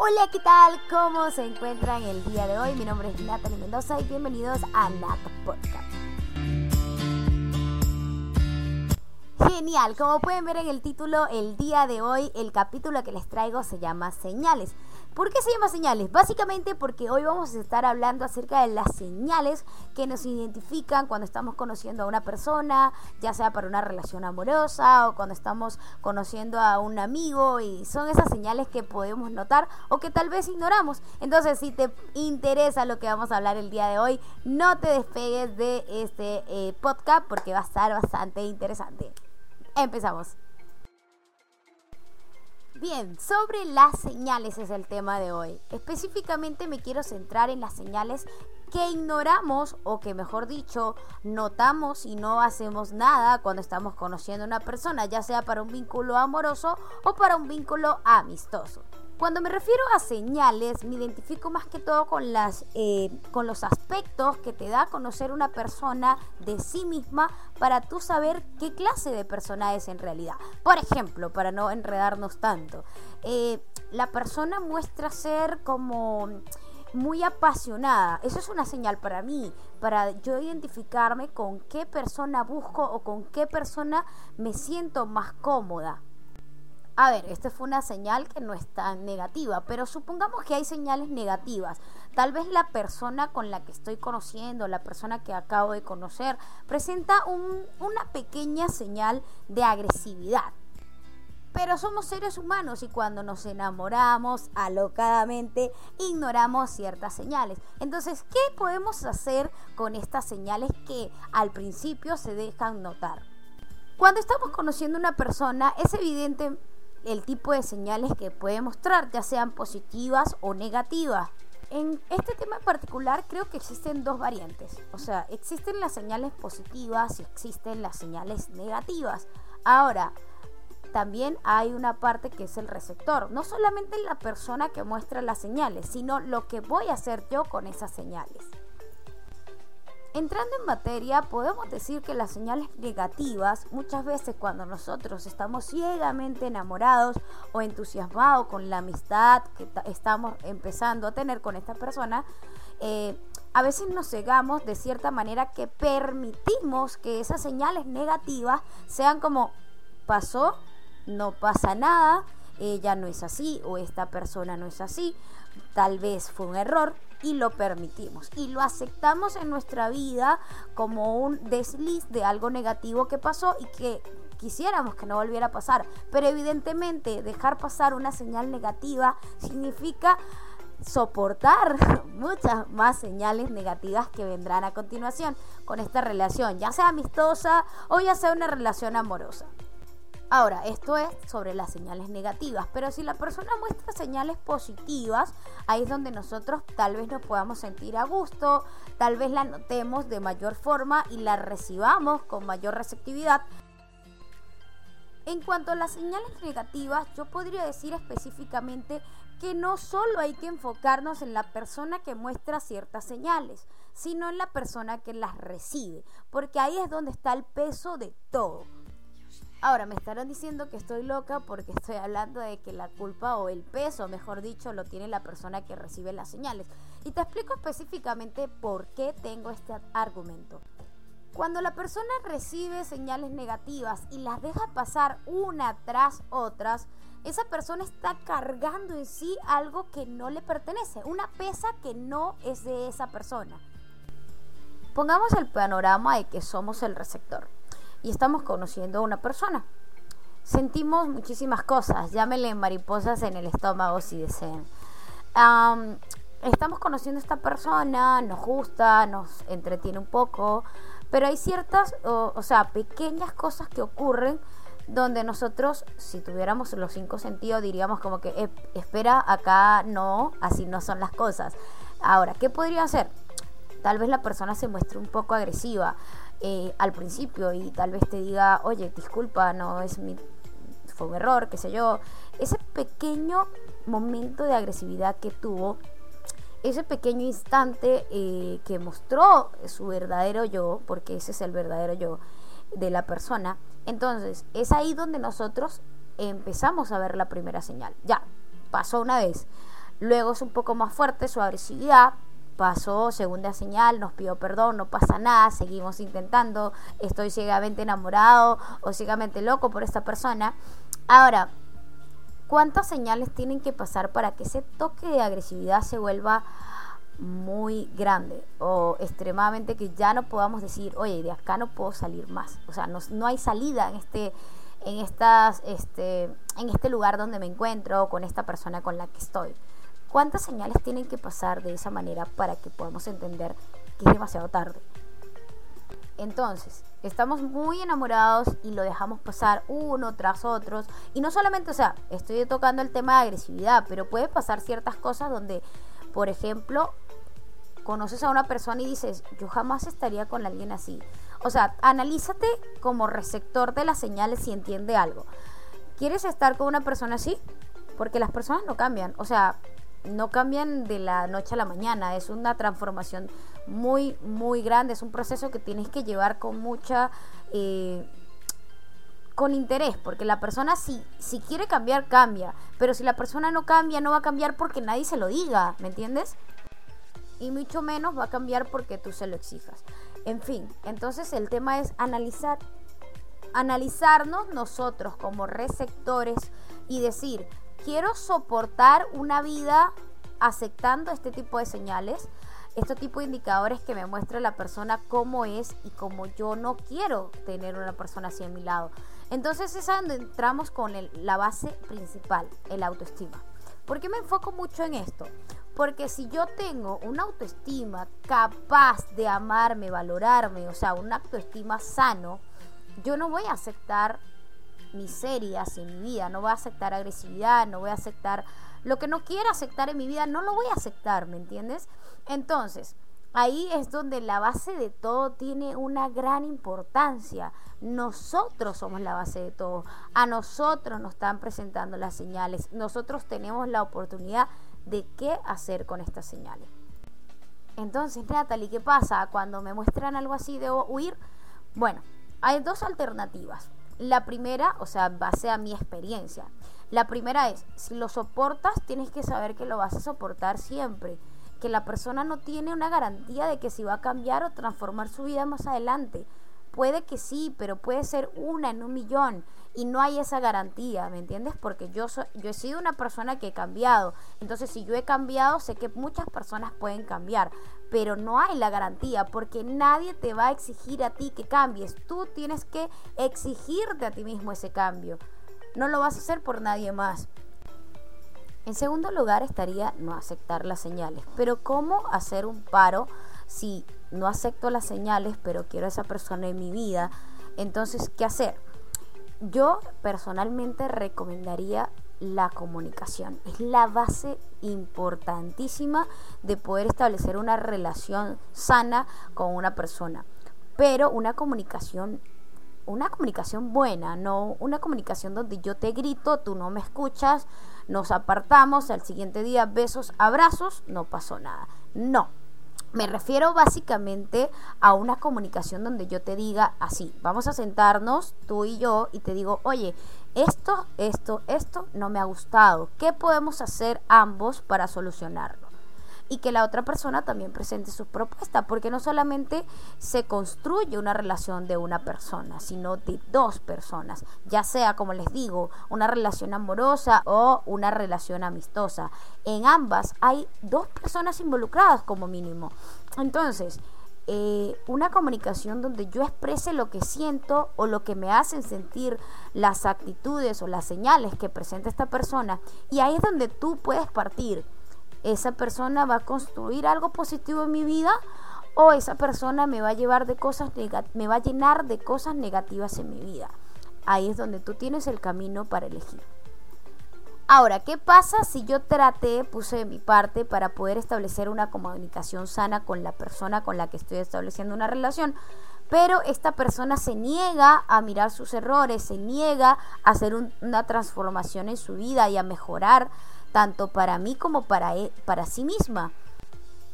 Hola, ¿qué tal? ¿Cómo se encuentran el día de hoy? Mi nombre es Natalie Mendoza y bienvenidos a Nat Podcast. Genial, como pueden ver en el título, el día de hoy el capítulo que les traigo se llama Señales. ¿Por qué se llama señales? Básicamente porque hoy vamos a estar hablando acerca de las señales que nos identifican cuando estamos conociendo a una persona, ya sea para una relación amorosa o cuando estamos conociendo a un amigo y son esas señales que podemos notar o que tal vez ignoramos. Entonces, si te interesa lo que vamos a hablar el día de hoy, no te despegues de este eh, podcast porque va a estar bastante interesante. Empezamos. Bien, sobre las señales es el tema de hoy. Específicamente me quiero centrar en las señales que ignoramos o que mejor dicho notamos y no hacemos nada cuando estamos conociendo a una persona, ya sea para un vínculo amoroso o para un vínculo amistoso. Cuando me refiero a señales, me identifico más que todo con, las, eh, con los aspectos que te da conocer una persona de sí misma para tú saber qué clase de persona es en realidad. Por ejemplo, para no enredarnos tanto, eh, la persona muestra ser como muy apasionada. Eso es una señal para mí, para yo identificarme con qué persona busco o con qué persona me siento más cómoda. A ver, esta fue una señal que no es tan negativa, pero supongamos que hay señales negativas. Tal vez la persona con la que estoy conociendo, la persona que acabo de conocer, presenta una pequeña señal de agresividad. Pero somos seres humanos y cuando nos enamoramos alocadamente ignoramos ciertas señales. Entonces, ¿qué podemos hacer con estas señales que al principio se dejan notar? Cuando estamos conociendo a una persona, es evidente el tipo de señales que puede mostrar, ya sean positivas o negativas. En este tema en particular creo que existen dos variantes. O sea, existen las señales positivas y existen las señales negativas. Ahora, también hay una parte que es el receptor. No solamente la persona que muestra las señales, sino lo que voy a hacer yo con esas señales. Entrando en materia, podemos decir que las señales negativas, muchas veces cuando nosotros estamos ciegamente enamorados o entusiasmados con la amistad que estamos empezando a tener con esta persona, eh, a veces nos cegamos de cierta manera que permitimos que esas señales negativas sean como pasó, no pasa nada, ella no es así o esta persona no es así, tal vez fue un error, y lo permitimos y lo aceptamos en nuestra vida como un desliz de algo negativo que pasó y que quisiéramos que no volviera a pasar. Pero evidentemente dejar pasar una señal negativa significa soportar muchas más señales negativas que vendrán a continuación con esta relación, ya sea amistosa o ya sea una relación amorosa. Ahora, esto es sobre las señales negativas, pero si la persona muestra señales positivas, ahí es donde nosotros tal vez nos podamos sentir a gusto, tal vez la notemos de mayor forma y la recibamos con mayor receptividad. En cuanto a las señales negativas, yo podría decir específicamente que no solo hay que enfocarnos en la persona que muestra ciertas señales, sino en la persona que las recibe, porque ahí es donde está el peso de todo. Ahora, me estarán diciendo que estoy loca porque estoy hablando de que la culpa o el peso, mejor dicho, lo tiene la persona que recibe las señales. Y te explico específicamente por qué tengo este argumento. Cuando la persona recibe señales negativas y las deja pasar una tras otras, esa persona está cargando en sí algo que no le pertenece, una pesa que no es de esa persona. Pongamos el panorama de que somos el receptor y estamos conociendo a una persona. Sentimos muchísimas cosas, llámenle mariposas en el estómago si desean. estamos conociendo a esta persona, nos gusta, nos entretiene un poco, pero hay ciertas, o, sea, pequeñas cosas que ocurren donde nosotros, si tuviéramos los cinco sentidos, diríamos como que, espera, acá no, así no son las cosas. Ahora, ¿qué podría hacer? Tal vez la persona se muestre un poco agresiva. Eh, al principio y tal vez te diga, oye, disculpa, no es mi, fue un error, qué sé yo. Ese pequeño momento de agresividad que tuvo, ese pequeño instante eh, que mostró su verdadero yo, porque ese es el verdadero yo de la persona, entonces es ahí donde nosotros empezamos a ver la primera señal. Ya, pasó una vez. Luego es un poco más fuerte su agresividad, pasó segunda señal, nos pidió perdón, no pasa nada, seguimos intentando, estoy ciegamente enamorado o ciegamente loco por esta persona. Ahora, ¿cuántas señales tienen que pasar para que ese toque de agresividad se vuelva muy grande o extremadamente que ya no podamos decir, oye, de acá no puedo salir más? O sea, no, no hay salida en este en estas este en este lugar donde me encuentro con esta persona con la que estoy. ¿Cuántas señales tienen que pasar de esa manera para que podamos entender que es demasiado tarde? Entonces, estamos muy enamorados y lo dejamos pasar uno tras otros. Y no solamente, o sea, estoy tocando el tema de agresividad, pero puede pasar ciertas cosas donde, por ejemplo, conoces a una persona y dices, yo jamás estaría con alguien así. O sea, analízate como receptor de las señales si entiende algo. ¿Quieres estar con una persona así? Porque las personas no cambian. O sea, no cambian de la noche a la mañana, es una transformación muy, muy grande, es un proceso que tienes que llevar con mucha... Eh, con interés, porque la persona si, si quiere cambiar, cambia, pero si la persona no cambia, no va a cambiar porque nadie se lo diga, ¿me entiendes? Y mucho menos va a cambiar porque tú se lo exijas. En fin, entonces el tema es analizar, analizarnos nosotros como receptores y decir, quiero soportar una vida aceptando este tipo de señales, este tipo de indicadores que me muestra la persona cómo es y cómo yo no quiero tener una persona así a mi lado. Entonces es donde entramos con la base principal, el autoestima. ¿Por qué me enfoco mucho en esto? Porque si yo tengo una autoestima capaz de amarme, valorarme, o sea, una autoestima sano, yo no voy a aceptar miserias en mi vida, no voy a aceptar agresividad, no voy a aceptar lo que no quiera aceptar en mi vida, no lo voy a aceptar, ¿me entiendes? Entonces, ahí es donde la base de todo tiene una gran importancia. Nosotros somos la base de todo. A nosotros nos están presentando las señales. Nosotros tenemos la oportunidad de qué hacer con estas señales. Entonces, Natalie, ¿qué pasa? Cuando me muestran algo así, ¿debo huir? Bueno, hay dos alternativas. La primera, o sea, base a mi experiencia. La primera es, si lo soportas, tienes que saber que lo vas a soportar siempre. Que la persona no tiene una garantía de que si va a cambiar o transformar su vida más adelante. Puede que sí, pero puede ser una en un millón y no hay esa garantía, ¿me entiendes? Porque yo, yo he sido una persona que he cambiado. Entonces, si yo he cambiado, sé que muchas personas pueden cambiar, pero no hay la garantía porque nadie te va a exigir a ti que cambies. Tú tienes que exigirte a ti mismo ese cambio. No lo vas a hacer por nadie más. En segundo lugar estaría no aceptar las señales. Pero ¿cómo hacer un paro si no acepto las señales, pero quiero a esa persona en mi vida? Entonces, ¿qué hacer? Yo personalmente recomendaría la comunicación. Es la base importantísima de poder establecer una relación sana con una persona. Pero una comunicación, una comunicación buena, no una comunicación donde yo te grito, tú no me escuchas, nos apartamos, al siguiente día besos, abrazos, no pasó nada. No, me refiero básicamente a una comunicación donde yo te diga así, vamos a sentarnos tú y yo y te digo, oye, esto, esto, esto no me ha gustado. ¿Qué podemos hacer ambos para solucionarlo? Y que la otra persona también presente su propuesta, porque no solamente se construye una relación de una persona, sino de dos personas, ya sea, como les digo, una relación amorosa o una relación amistosa. En ambas hay dos personas involucradas como mínimo. Entonces, eh, una comunicación donde yo exprese lo que siento o lo que me hacen sentir las actitudes o las señales que presenta esta persona. Y ahí es donde tú puedes partir esa persona va a construir algo positivo en mi vida o esa persona me va a llevar de cosas me va a llenar de cosas negativas en mi vida. Ahí es donde tú tienes el camino para elegir. Ahora, ¿qué pasa si yo traté, puse de mi parte para poder establecer una comunicación sana con la persona con la que estoy estableciendo una relación? Pero esta persona se niega a mirar sus errores, se niega a hacer una transformación en su vida y a mejorar tanto para mí como para, e, para sí misma.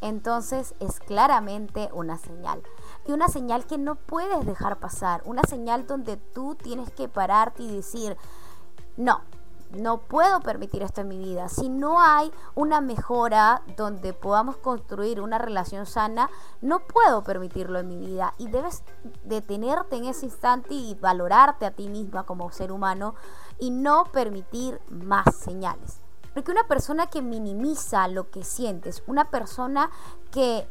Entonces es claramente una señal. Y una señal que no puedes dejar pasar. Una señal donde tú tienes que pararte y decir, no, no puedo permitir esto en mi vida. Si no hay una mejora donde podamos construir una relación sana, no puedo permitirlo en mi vida. Y debes detenerte en ese instante y valorarte a ti misma como ser humano y no permitir más señales. Porque una persona que minimiza lo que sientes, una persona que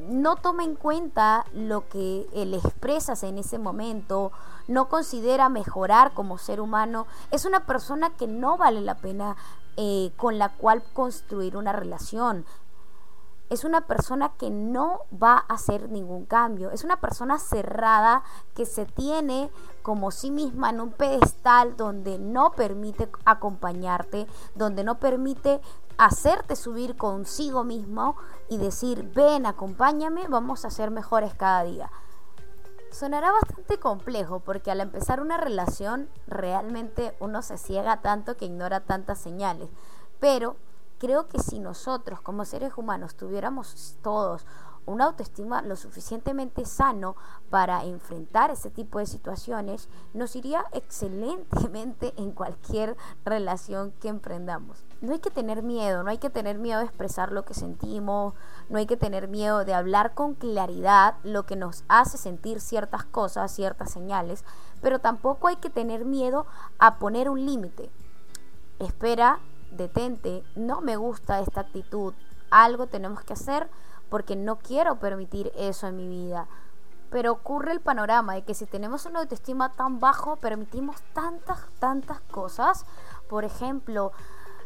no toma en cuenta lo que le expresas en ese momento, no considera mejorar como ser humano, es una persona que no vale la pena eh, con la cual construir una relación. Es una persona que no va a hacer ningún cambio. Es una persona cerrada que se tiene como sí misma en un pedestal donde no permite acompañarte, donde no permite hacerte subir consigo mismo y decir, ven, acompáñame, vamos a ser mejores cada día. Sonará bastante complejo porque al empezar una relación realmente uno se ciega tanto que ignora tantas señales. Pero creo que si nosotros como seres humanos tuviéramos todos una autoestima lo suficientemente sano para enfrentar ese tipo de situaciones, nos iría excelentemente en cualquier relación que emprendamos. No hay que tener miedo, no hay que tener miedo de expresar lo que sentimos, no hay que tener miedo de hablar con claridad lo que nos hace sentir ciertas cosas, ciertas señales, pero tampoco hay que tener miedo a poner un límite. Espera, detente, no me gusta esta actitud, algo tenemos que hacer porque no quiero permitir eso en mi vida. Pero ocurre el panorama de que si tenemos una autoestima tan bajo, permitimos tantas, tantas cosas. Por ejemplo,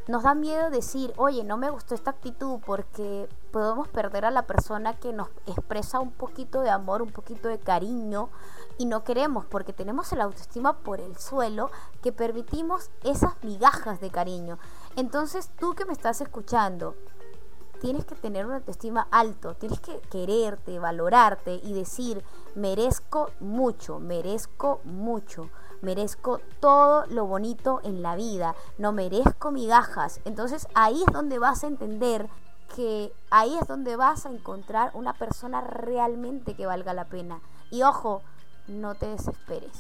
nos da miedo decir, oye, no me gustó esta actitud porque podemos perder a la persona que nos expresa un poquito de amor, un poquito de cariño y no queremos porque tenemos la autoestima por el suelo que permitimos esas migajas de cariño. Entonces tú que me estás escuchando, tienes que tener una autoestima alto, tienes que quererte, valorarte y decir, merezco mucho, merezco mucho, merezco todo lo bonito en la vida, no merezco migajas. Entonces ahí es donde vas a entender que ahí es donde vas a encontrar una persona realmente que valga la pena. Y ojo, no te desesperes.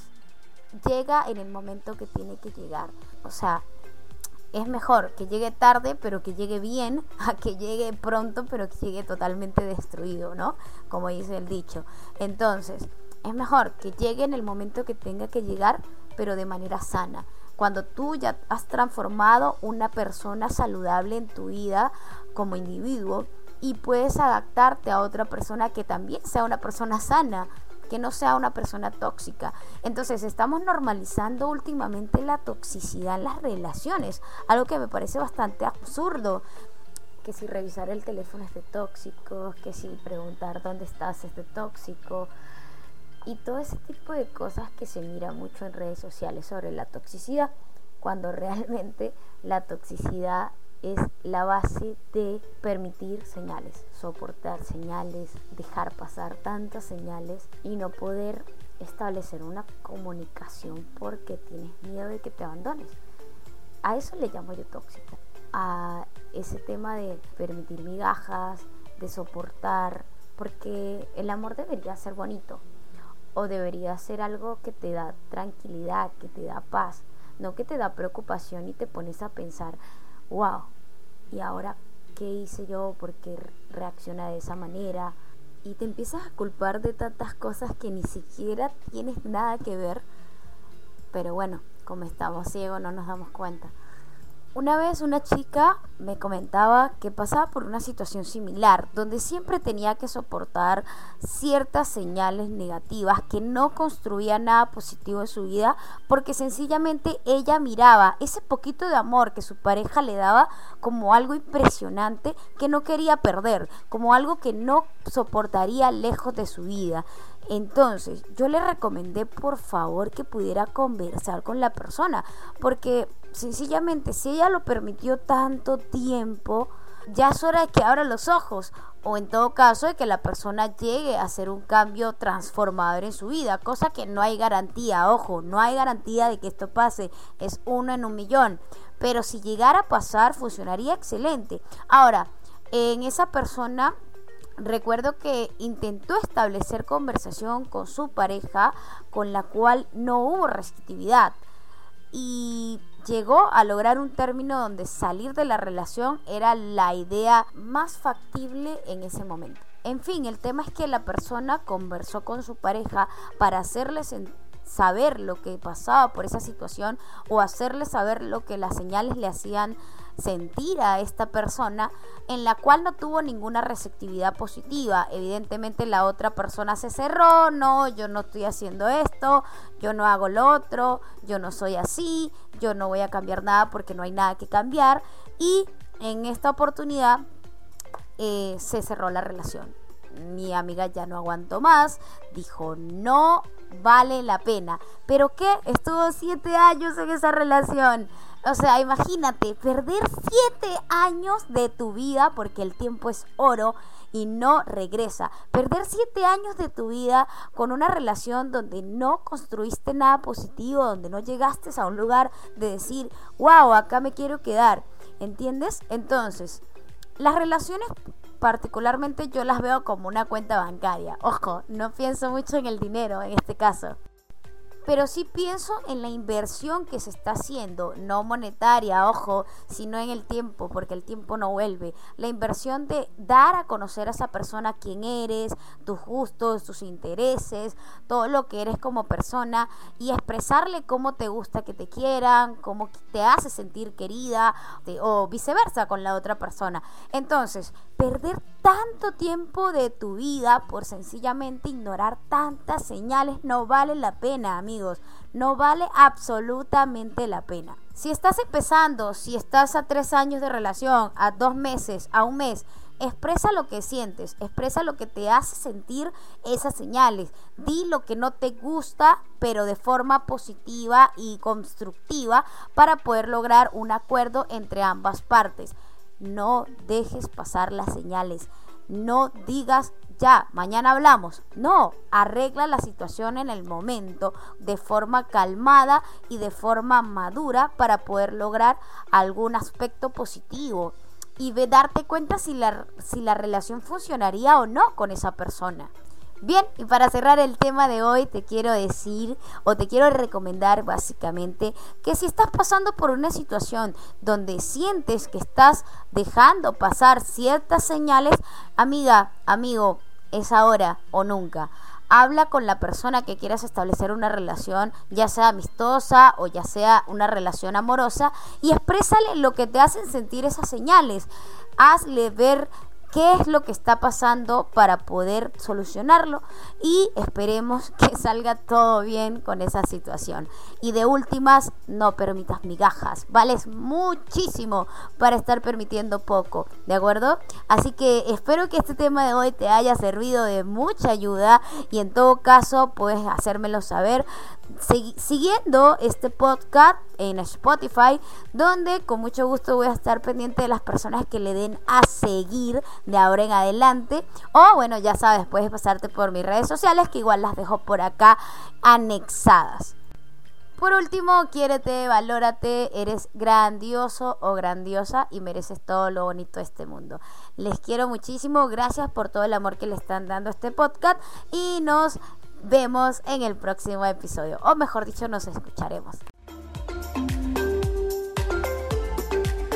Llega en el momento que tiene que llegar. O sea, es mejor que llegue tarde pero que llegue bien a que llegue pronto pero que llegue totalmente destruido, ¿no? Como dice el dicho. Entonces, es mejor que llegue en el momento que tenga que llegar pero de manera sana. Cuando tú ya has transformado una persona saludable en tu vida como individuo y puedes adaptarte a otra persona que también sea una persona sana que no sea una persona tóxica. Entonces estamos normalizando últimamente la toxicidad en las relaciones, algo que me parece bastante absurdo. Que si revisar el teléfono es de tóxico, que si preguntar dónde estás es de tóxico. Y todo ese tipo de cosas que se mira mucho en redes sociales sobre la toxicidad, cuando realmente la toxicidad es la base de permitir señales, soportar señales, dejar pasar tantas señales y no poder establecer una comunicación porque tienes miedo de que te abandones. A eso le llamo yo tóxica. A ese tema de permitir migajas, de soportar, porque el amor debería ser bonito o debería ser algo que te da tranquilidad, que te da paz, no que te da preocupación y te pones a pensar, wow, ¿y ahora qué hice yo? ¿Por qué reacciona de esa manera? Y te empiezas a culpar de tantas cosas que ni siquiera tienes nada que ver. Pero bueno, como estamos ciegos no nos damos cuenta. Una vez una chica me comentaba que pasaba por una situación similar, donde siempre tenía que soportar ciertas señales negativas que no construían nada positivo en su vida, porque sencillamente ella miraba ese poquito de amor que su pareja le daba como algo impresionante que no quería perder, como algo que no soportaría lejos de su vida. Entonces, yo le recomendé por favor que pudiera conversar con la persona, porque sencillamente si ella lo permitió tanto tiempo, ya es hora de que abra los ojos o en todo caso de que la persona llegue a hacer un cambio transformador en su vida, cosa que no hay garantía, ojo, no hay garantía de que esto pase, es uno en un millón, pero si llegara a pasar funcionaría excelente. Ahora, en esa persona recuerdo que intentó establecer conversación con su pareja con la cual no hubo restrictividad y llegó a lograr un término donde salir de la relación era la idea más factible en ese momento. En fin, el tema es que la persona conversó con su pareja para hacerle saber lo que pasaba por esa situación o hacerle saber lo que las señales le hacían sentir a esta persona en la cual no tuvo ninguna receptividad positiva. Evidentemente la otra persona se cerró, no, yo no estoy haciendo esto, yo no hago lo otro, yo no soy así, yo no voy a cambiar nada porque no hay nada que cambiar. Y en esta oportunidad eh, se cerró la relación. Mi amiga ya no aguantó más, dijo no vale la pena. ¿Pero qué? Estuvo siete años en esa relación. O sea, imagínate, perder siete años de tu vida, porque el tiempo es oro y no regresa. Perder siete años de tu vida con una relación donde no construiste nada positivo, donde no llegaste a un lugar de decir, wow, acá me quiero quedar. ¿Entiendes? Entonces, las relaciones particularmente yo las veo como una cuenta bancaria. Ojo, no pienso mucho en el dinero en este caso pero sí pienso en la inversión que se está haciendo, no monetaria, ojo, sino en el tiempo, porque el tiempo no vuelve. La inversión de dar a conocer a esa persona quién eres, tus gustos, tus intereses, todo lo que eres como persona y expresarle cómo te gusta que te quieran, cómo te hace sentir querida o viceversa con la otra persona. Entonces, perder tanto tiempo de tu vida por sencillamente ignorar tantas señales no vale la pena, amigos. No vale absolutamente la pena. Si estás empezando, si estás a tres años de relación, a dos meses, a un mes, expresa lo que sientes, expresa lo que te hace sentir esas señales. Di lo que no te gusta, pero de forma positiva y constructiva para poder lograr un acuerdo entre ambas partes. No dejes pasar las señales. No digas ya, mañana hablamos. No, arregla la situación en el momento de forma calmada y de forma madura para poder lograr algún aspecto positivo y ve darte cuenta si la, si la relación funcionaría o no con esa persona. Bien, y para cerrar el tema de hoy te quiero decir o te quiero recomendar básicamente que si estás pasando por una situación donde sientes que estás dejando pasar ciertas señales, amiga, amigo, es ahora o nunca. Habla con la persona que quieras establecer una relación, ya sea amistosa o ya sea una relación amorosa, y exprésale lo que te hacen sentir esas señales. Hazle ver qué es lo que está pasando para poder solucionarlo y esperemos que salga todo bien con esa situación. Y de últimas, no permitas migajas, vales muchísimo para estar permitiendo poco, ¿de acuerdo? Así que espero que este tema de hoy te haya servido de mucha ayuda y en todo caso puedes hacérmelo saber siguiendo este podcast en Spotify, donde con mucho gusto voy a estar pendiente de las personas que le den a seguir de ahora en adelante. O bueno, ya sabes, puedes pasarte por mis redes sociales, que igual las dejo por acá anexadas. Por último, quiérete, valórate, eres grandioso o grandiosa y mereces todo lo bonito de este mundo. Les quiero muchísimo, gracias por todo el amor que le están dando a este podcast y nos vemos en el próximo episodio, o mejor dicho, nos escucharemos.